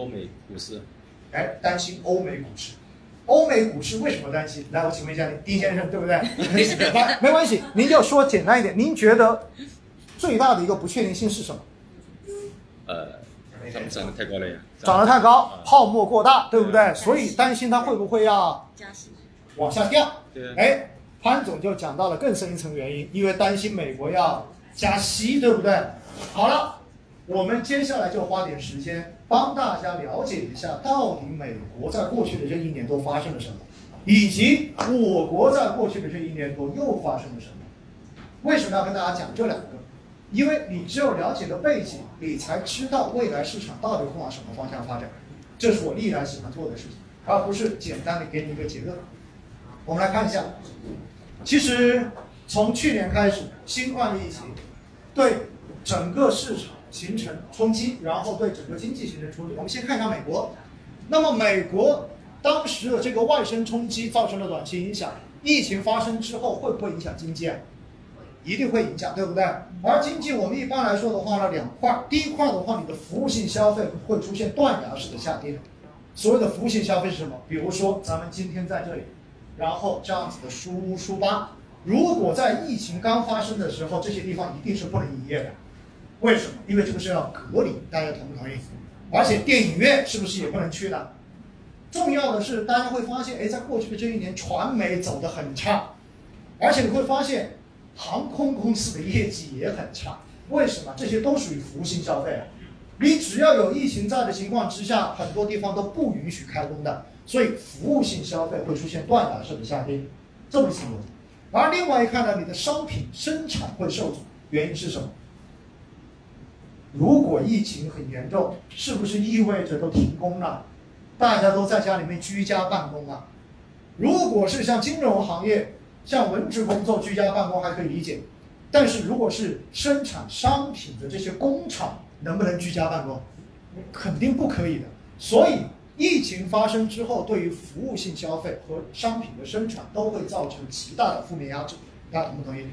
欧美股市，哎，担心欧美股市。欧美股市为什么担心？来，我请问一下你，丁先生，对不对？来，没关系，您就说简单一点。您觉得最大的一个不确定性是什么？呃，他们涨得太高了呀，涨得太高，泡沫过大，对不对？所以担心它会不会要加息，往下掉？对，哎，潘总就讲到了更深一层原因，因为担心美国要加息，对不对？好了，我们接下来就花点时间帮大家了解一下，到底美国在过去的这一年多发生了什么，以及我国在过去的这一年多又发生了什么。为什么要跟大家讲这两个？因为你只有了解了背景，你才知道未来市场到底会往什么方向发展。这是我历来喜欢做的事情，而不是简单的给你一个结论。我们来看一下，其实从去年开始，新冠疫情对整个市场形成冲击，然后对整个经济形成冲击。我们先看一下美国，那么美国当时的这个外生冲击造成了短期影响，疫情发生之后会不会影响经济啊？一定会影响，对不对？而经济我们一般来说的话呢，两块，第一块的话，你的服务性消费会出现断崖式的下跌。所谓的服务性消费是什么？比如说咱们今天在这里，然后这样子的书屋书吧，如果在疫情刚发生的时候，这些地方一定是不能营业的。为什么？因为这个是要隔离，大家同不同意？而且电影院是不是也不能去的？重要的是，大家会发现，哎，在过去的这一年，传媒走得很差，而且你会发现。航空公司的业绩也很差，为什么？这些都属于服务性消费啊。你只要有疫情在的情况之下，很多地方都不允许开工的，所以服务性消费会出现断崖式的下跌，这么一层逻辑。而另外一看呢，你的商品生产会受阻，原因是什么？如果疫情很严重，是不是意味着都停工了？大家都在家里面居家办公啊？如果是像金融行业，像文职工作居家办公还可以理解，但是如果是生产商品的这些工厂，能不能居家办公？肯定不可以的。所以疫情发生之后，对于服务性消费和商品的生产都会造成极大的负面压制。大家同不同意？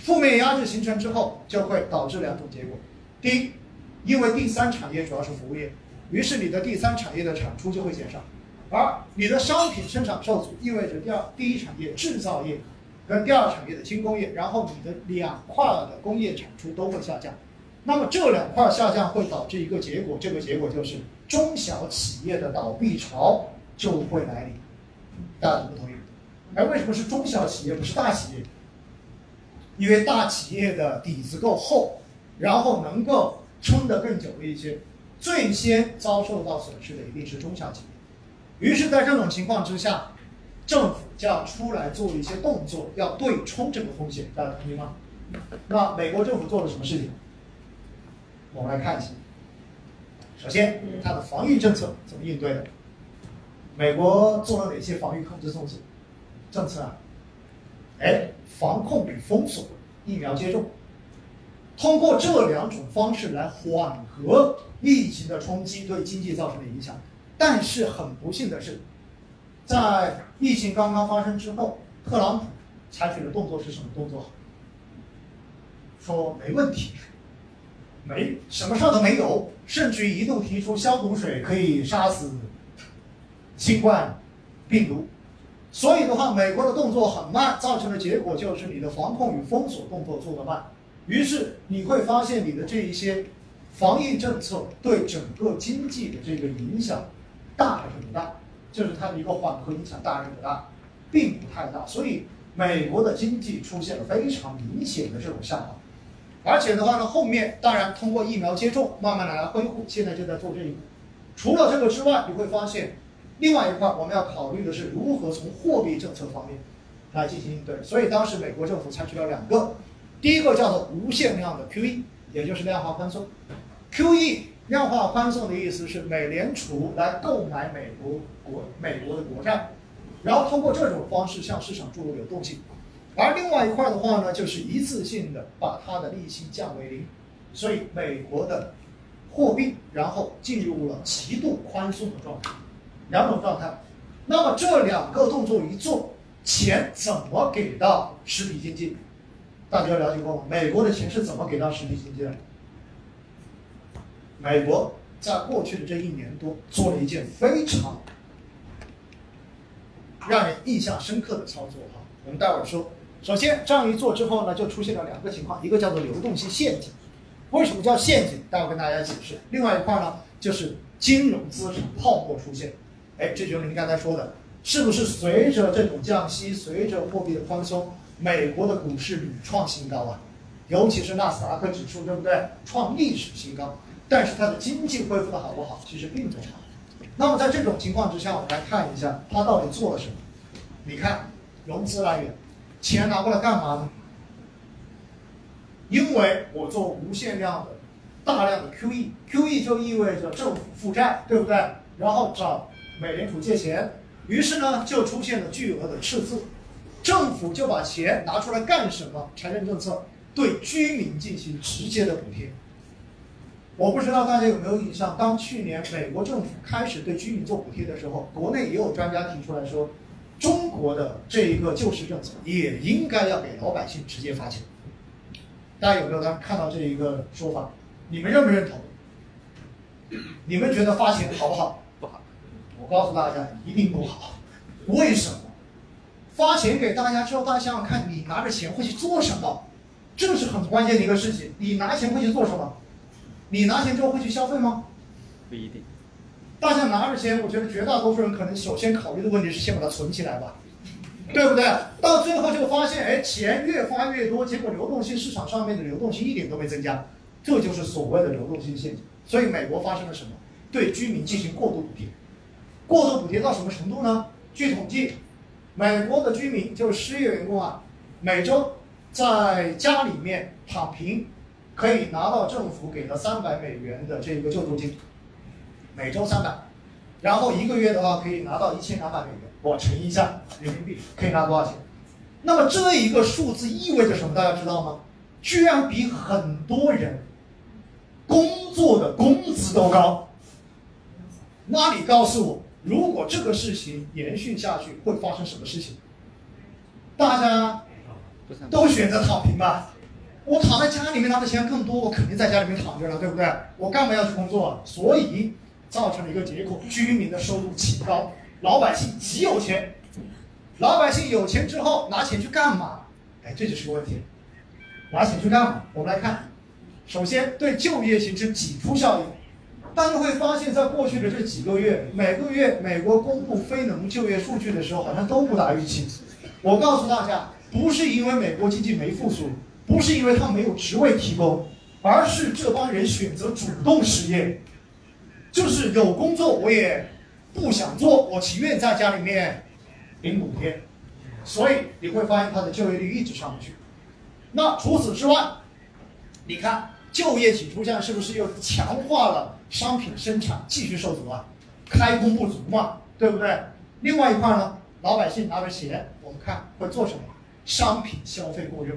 负面压制形成之后，就会导致两种结果：第一，因为第三产业主要是服务业，于是你的第三产业的产出就会减少。而你的商品生产受阻，意味着第二第一产业制造业跟第二产业的轻工业，然后你的两块的工业产出都会下降。那么这两块下降会导致一个结果，这个结果就是中小企业的倒闭潮就会来临。大家同不同意？哎，为什么是中小企业不是大企业？因为大企业的底子够厚，然后能够撑得更久一些。最先遭受到损失的一定是中小企业。于是，在这种情况之下，政府就要出来做一些动作，要对冲这个风险，大家同意吗？那美国政府做了什么事情？我们来看一下。首先，它的防御政策怎么应对的？美国做了哪些防御控制措施？政策啊？哎，防控与封锁，疫苗接种，通过这两种方式来缓和疫情的冲击对经济造成的影响。但是很不幸的是，在疫情刚刚发生之后，特朗普采取的动作是什么动作？说没问题，没什么事儿都没有，甚至于一度提出消毒水可以杀死新冠病毒。所以的话，美国的动作很慢，造成的结果就是你的防控与封锁动作做得慢。于是你会发现你的这一些防疫政策对整个经济的这个影响。大还是不大？就是它的一个缓和影响大还是不大，并不太大。所以美国的经济出现了非常明显的这种下滑，而且的话呢，后面当然通过疫苗接种慢慢的来恢复，现在就在做这一步。除了这个之外，你会发现另外一块我们要考虑的是如何从货币政策方面来进行应对。所以当时美国政府采取了两个，第一个叫做无限量的 QE，也就是量化宽松，QE。量化宽松的意思是美联储来购买美国国美国的国债，然后通过这种方式向市场注入流动性，而另外一块的话呢，就是一次性的把它的利息降为零，所以美国的货币然后进入了极度宽松的状态，两种状态。那么这两个动作一做，钱怎么给到实体经济？大家了解过吗？美国的钱是怎么给到实体经济的？美国在过去的这一年多做了一件非常让人印象深刻的操作哈。我们待会儿说。首先这样一做之后呢，就出现了两个情况，一个叫做流动性陷阱。为什么叫陷阱？待会儿跟大家解释。另外一块呢，就是金融资产泡沫出现。哎，这就是您刚才说的，是不是随着这种降息，随着货币的宽松，美国的股市屡创新高啊？尤其是纳斯达克指数，对不对？创历史新高。但是它的经济恢复的好不好？其实并不好。那么在这种情况之下，我们来看一下它到底做了什么。你看，融资来源。钱拿过来干嘛呢？因为我做无限量的、大量的 QE，QE 就意味着政府负债，对不对？然后找美联储借钱，于是呢就出现了巨额的赤字，政府就把钱拿出来干什么？财政政策对居民进行直接的补贴。我不知道大家有没有印象，当去年美国政府开始对居民做补贴的时候，国内也有专家提出来说。中国的这一个救市政策也应该要给老百姓直接发钱，大家有没有看到这一个说法？你们认不认同？你们觉得发钱好不好？不好。我告诉大家，一定不好。为什么？发钱给大家之后，大家想想看，你拿着钱会去做什么？这是很关键的一个事情。你拿钱会去做什么？你拿钱之后会去消费吗？不一定。大家拿着钱，我觉得绝大多数人可能首先考虑的问题是先把它存起来吧，对不对？到最后就发现，哎，钱越发越多，结果流动性市场上面的流动性一点都没增加，这就是所谓的流动性陷阱。所以美国发生了什么？对居民进行过度补贴，过度补贴到什么程度呢？据统计，美国的居民就是失业员工啊，每周在家里面躺平，可以拿到政府给的三百美元的这个救助金。每周三百，然后一个月的话可以拿到一千两百美元，我乘一下人民币可以拿多少钱？那么这一个数字意味着什么？大家知道吗？居然比很多人工作的工资都高。那你告诉我，如果这个事情延续下去，会发生什么事情？大家都选择躺平吧？我躺在家里面拿的钱更多，我肯定在家里面躺着了，对不对？我干嘛要去工作？所以。造成了一个结果，居民的收入提高，老百姓极有钱。老百姓有钱之后拿钱去干嘛？哎，这就是个问题。拿钱去干嘛？我们来看，首先对就业形成挤出效应。大家会发现，在过去的这几个月，每个月美国公布非农就业数据的时候，好像都不达预期。我告诉大家，不是因为美国经济没复苏，不是因为他没有职位提供，而是这帮人选择主动失业。就是有工作我也不想做，我情愿在家里面领补贴，所以你会发现他的就业率一直上不去。那除此之外，你看就业挤出项是不是又强化了商品生产继续受阻啊？开工不足嘛，对不对？另外一块呢，老百姓拿着钱，我们看会做什么？商品消费过热。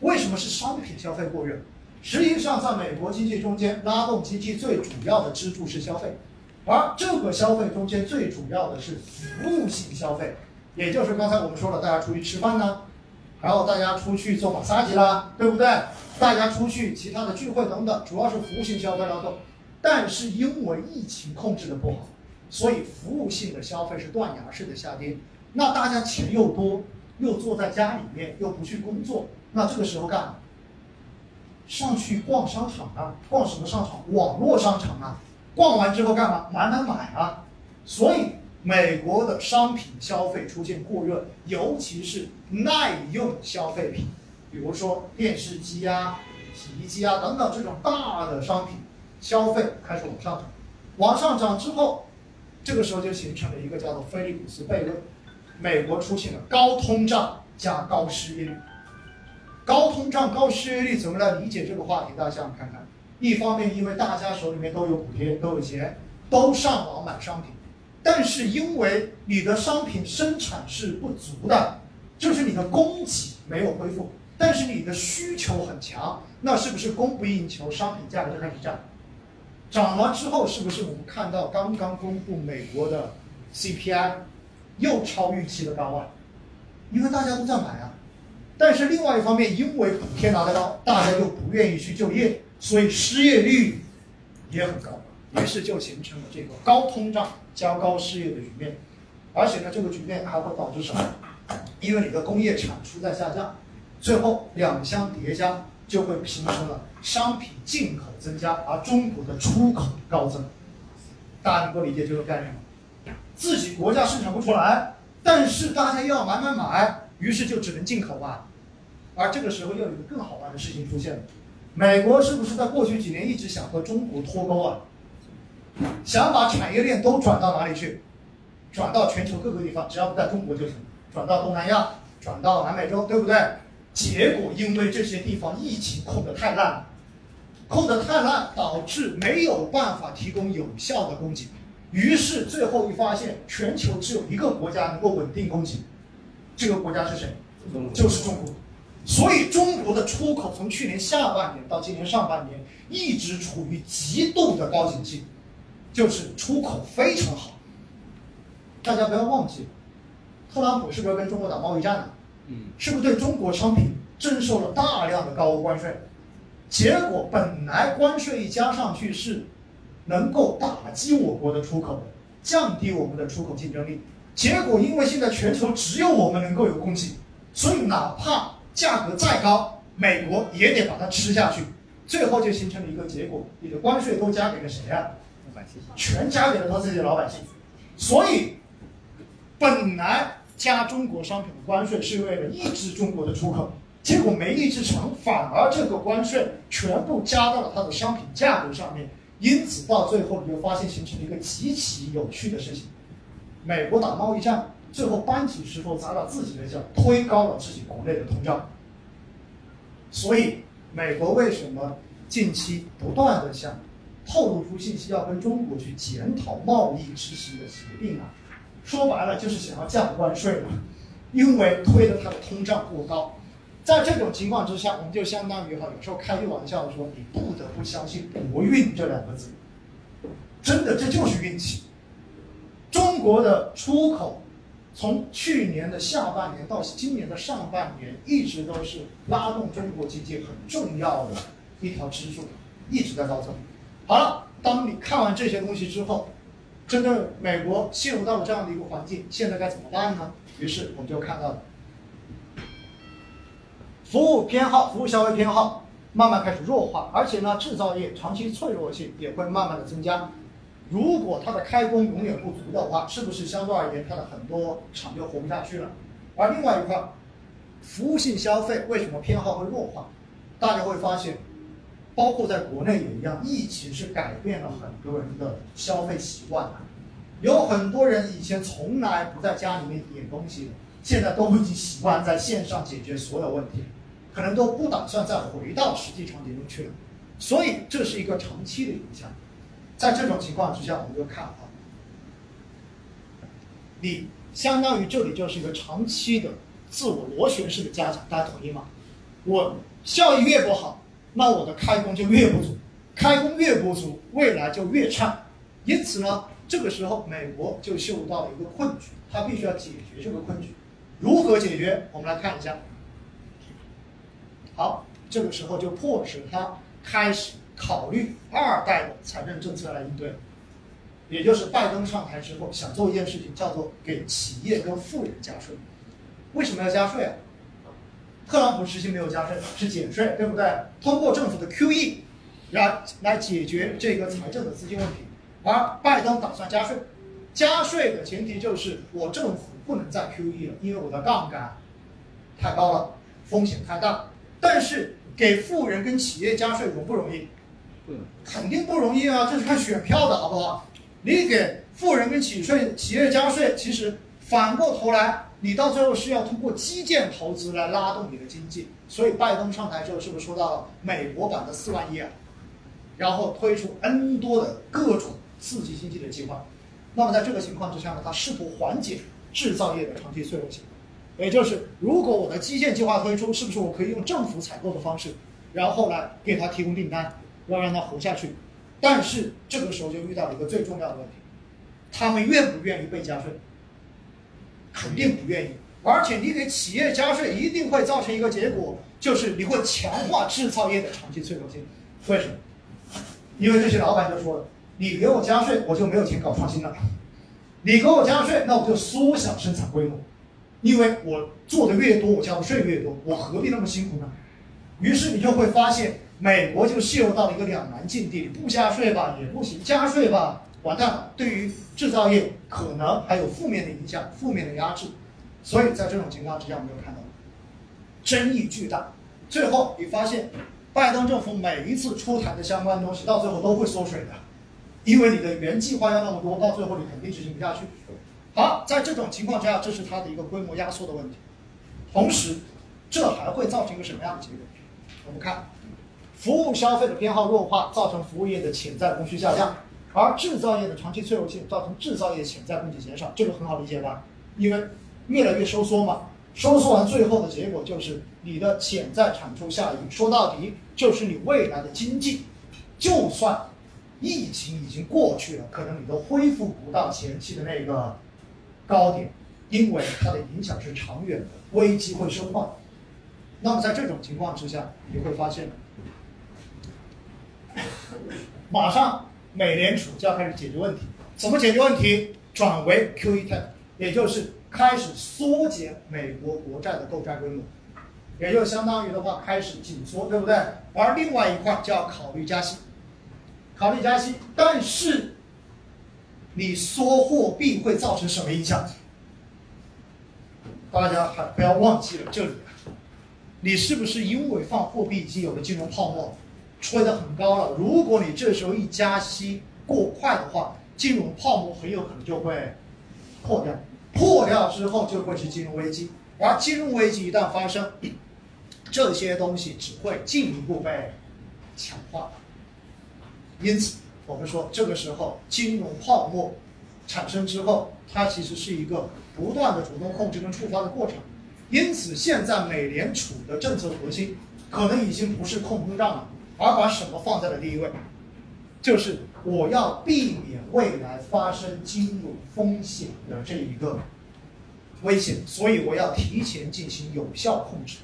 为什么是商品消费过热？实际上，在美国经济中间，拉动经济最主要的支柱是消费，而这个消费中间最主要的是服务性消费，也就是刚才我们说了，大家出去吃饭呢，然后大家出去做马杀鸡啦，对不对？大家出去其他的聚会等等，主要是服务性消费拉动。但是因为疫情控制的不好，所以服务性的消费是断崖式的下跌。那大家钱又多，又坐在家里面，又不去工作，那这个时候干嘛？上去逛商场啊，逛什么商场？网络商场啊，逛完之后干嘛？买买买啊！所以美国的商品消费出现过热，尤其是耐用消费品，比如说电视机啊、洗衣机啊等等这种大的商品消费开始往上涨。往上涨之后，这个时候就形成了一个叫做菲利普斯悖论：美国出现了高通胀加高失业率。高通胀、高失业率怎么来理解这个话题？大家想想看看。一方面，因为大家手里面都有补贴、都有钱，都上网买商品；但是因为你的商品生产是不足的，就是你的供给没有恢复，但是你的需求很强，那是不是供不应求，商品价格就开始涨？涨了之后，是不是我们看到刚刚公布美国的 CPI 又超预期的高啊？因为大家都在买啊。但是另外一方面，因为补贴拿得高，大家又不愿意去就业，所以失业率也很高。于是就形成了这个高通胀加高失业的局面，而且呢，这个局面还会导致什么？因为你的工业产出在下降，最后两相叠加，就会形成了商品进口增加，而中国的出口高增。大家能够理解这个概念吗？自己国家生产不出来，但是大家要买买买，于是就只能进口吧。而这个时候又有个更好玩的事情出现了，美国是不是在过去几年一直想和中国脱钩啊？想把产业链都转到哪里去？转到全球各个地方，只要不在中国就行。转到东南亚，转到南美洲，对不对？结果因为这些地方疫情控得太烂，控得太烂，导致没有办法提供有效的供给。于是最后一发现，全球只有一个国家能够稳定供给，这个国家是谁？就是中国。所以中国的出口从去年下半年到今年上半年一直处于极度的高景气，就是出口非常好。大家不要忘记，特朗普是不是跟中国打贸易战呢？嗯，是不是对中国商品征收了大量的高额关税？结果本来关税一加上去是能够打击我国的出口的，降低我们的出口竞争力。结果因为现在全球只有我们能够有供给，所以哪怕价格再高，美国也得把它吃下去。最后就形成了一个结果：你的关税都加给了谁呀？老百姓。全加给了他自己的老百姓。所以本来加中国商品的关税是为了抑制中国的出口，结果没抑制成，反而这个关税全部加到了它的商品价格上面。因此到最后你就发现形成了一个极其有趣的事情：美国打贸易战，最后搬起石头砸到自己的脚，推高了自己国内的通胀。所以美国为什么近期不断的向透露出信息，要跟中国去检讨贸易执行的协定啊？说白了就是想要降关税嘛，因为推的它的通胀过高。在这种情况之下，我们就相当于哈，有时候开句玩笑说，你不得不相信“国运”这两个字，真的这就是运气。中国的出口从去年的下半年到今年的上半年，一直都是拉动中国经济很重要的一条支柱，一直在高增。好了，当你看完这些东西之后，真正美国陷入到了这样的一个环境，现在该怎么办呢？于是我们就看到了。服务偏好、服务消费偏好慢慢开始弱化，而且呢，制造业长期脆弱性也会慢慢的增加。如果它的开工永远不足的话，是不是相对而言它的很多厂就活不下去了？而另外一块，服务性消费为什么偏好会弱化？大家会发现，包括在国内也一样，疫情是改变了很多人的消费习惯的。有很多人以前从来不在家里面点东西的，现在都已经习惯在线上解决所有问题。可能都不打算再回到实际场景中去了，所以这是一个长期的影响。在这种情况之下，我们就看啊，你相当于这里就是一个长期的自我螺旋式的加强，大家同意吗？我效益越不好，那我的开工就越不足，开工越不足，未来就越差。因此呢，这个时候美国就嗅到了一个困局，它必须要解决这个困局。如何解决？我们来看一下。好，这个时候就迫使他开始考虑二代的财政政策来应对，也就是拜登上台之后想做一件事情，叫做给企业跟富人加税。为什么要加税啊？特朗普时期没有加税，是减税，对不对？通过政府的 QE 来来解决这个财政的资金问题，而拜登打算加税，加税的前提就是我政府不能再 QE 了，因为我的杠杆太高了，风险太大。但是给富人跟企业加税容不容易？肯定不容易啊！这是看选票的好不好？你给富人跟企税企业加税，其实反过头来，你到最后是要通过基建投资来拉动你的经济。所以拜登上台之后，是不是说到了美国版的四万亿啊？然后推出 N 多的各种刺激经济的计划。那么在这个情况之下呢，他试图缓解制造业的长期脆弱性。也就是，如果我的基建计划推出，是不是我可以用政府采购的方式，然后来给他提供订单，要让他活下去？但是这个时候就遇到了一个最重要的问题：他们愿不愿意被加税？肯定不愿意。而且你给企业加税，一定会造成一个结果，就是你会强化制造业的长期脆弱性。为什么？因为这些老板就说了，你给我加税，我就没有钱搞创新了；你给我加税，那我就缩小生产规模，因为我做的越多，我交的税越多，我何必那么辛苦呢？于是你就会发现，美国就陷入到了一个两难境地：不加税吧也不行，加税吧完蛋了，对于制造业可能还有负面的影响、负面的压制。所以在这种情况之下，我们就看到争议巨大。最后你发现，拜登政府每一次出台的相关东西，到最后都会缩水的，因为你的原计划要那么多，到最后你肯定执行不下去。好，在这种情况之下，这是它的一个规模压缩的问题。同时，这还会造成一个什么样的结果？我们看，服务消费的偏好弱化，造成服务业的潜在供需下降，而制造业的长期脆弱性造成制造业潜在供给减少，这个很好理解吧？因为越来越收缩嘛。收缩完，最后的结果就是你的潜在产出下移。说到底，就是你未来的经济，就算疫情已经过去了，可能你都恢复不到前期的那个高点，因为它的影响是长远的，危机会深化。那么在这种情况之下，你会发现，马上美联储就要开始解决问题。怎么解决问题？转为 QE ten，也就是。开始缩减美国国债的购债规模，也就相当于的话开始紧缩，对不对？而另外一块就要考虑加息，考虑加息。但是，你缩货币会造成什么影响？大家还不要忘记了这里，你是不是因为放货币已经有了金融泡沫，吹得很高了？如果你这时候一加息过快的话，金融泡沫很有可能就会破掉。破掉之后就会是金融危机，而金融危机一旦发生，这些东西只会进一步被强化。因此，我们说这个时候金融泡沫产生之后，它其实是一个不断的主动控制跟触发的过程。因此，现在美联储的政策核心可能已经不是控通胀了，而把什么放在了第一位，就是。我要避免未来发生金融风险的这一个危险，所以我要提前进行有效控制。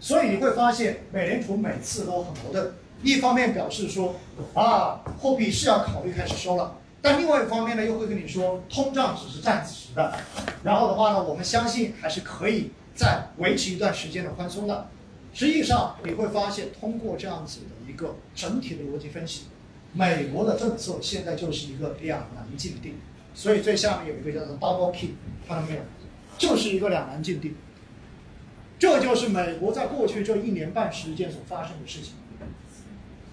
所以你会发现，美联储每次都很矛盾，一方面表示说啊，货币是要考虑开始收了，但另外一方面呢，又会跟你说通胀只是暂时的，然后的话呢，我们相信还是可以再维持一段时间的宽松的。实际上你会发现，通过这样子的一个整体的逻辑分析。美国的政策现在就是一个两难境地，所以最下面有一个叫做 double key，看到没有？就是一个两难境地。这就是美国在过去这一年半时间所发生的事情。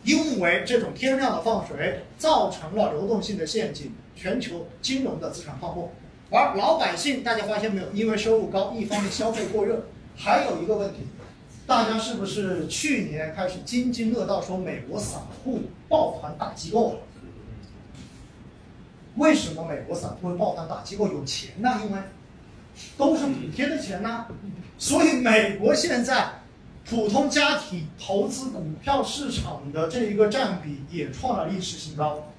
因为这种天量的放水，造成了流动性的陷阱，全球金融的资产泡沫。而老百姓，大家发现没有？因为收入高，一方面消费过热，还有一个问题。大家是不是去年开始津津乐道说美国散户抱团打机构了？为什么美国散户会抱团打机构？有钱呢，因为都是补贴的钱呢。所以美国现在普通家庭投资股票市场的这一个占比也创了历史新高。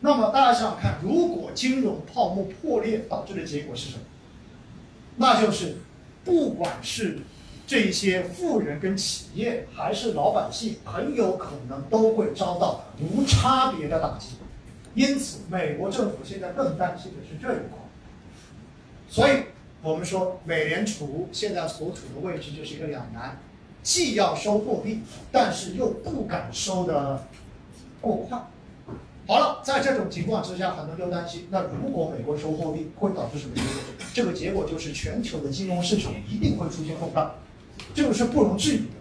那么大家想想看，如果金融泡沫破裂导致的结果是什么？那就是不管是这些富人跟企业还是老百姓，很有可能都会遭到无差别的打击。因此，美国政府现在更担心的是这一块。所以，我们说美联储现在所处的位置就是一个两难：既要收货币，但是又不敢收的过快。好了，在这种情况之下，很多人就担心：那如果美国收货币，会导致什么结果？这个结果就是全球的金融市场一定会出现动荡。这个是不容置疑的。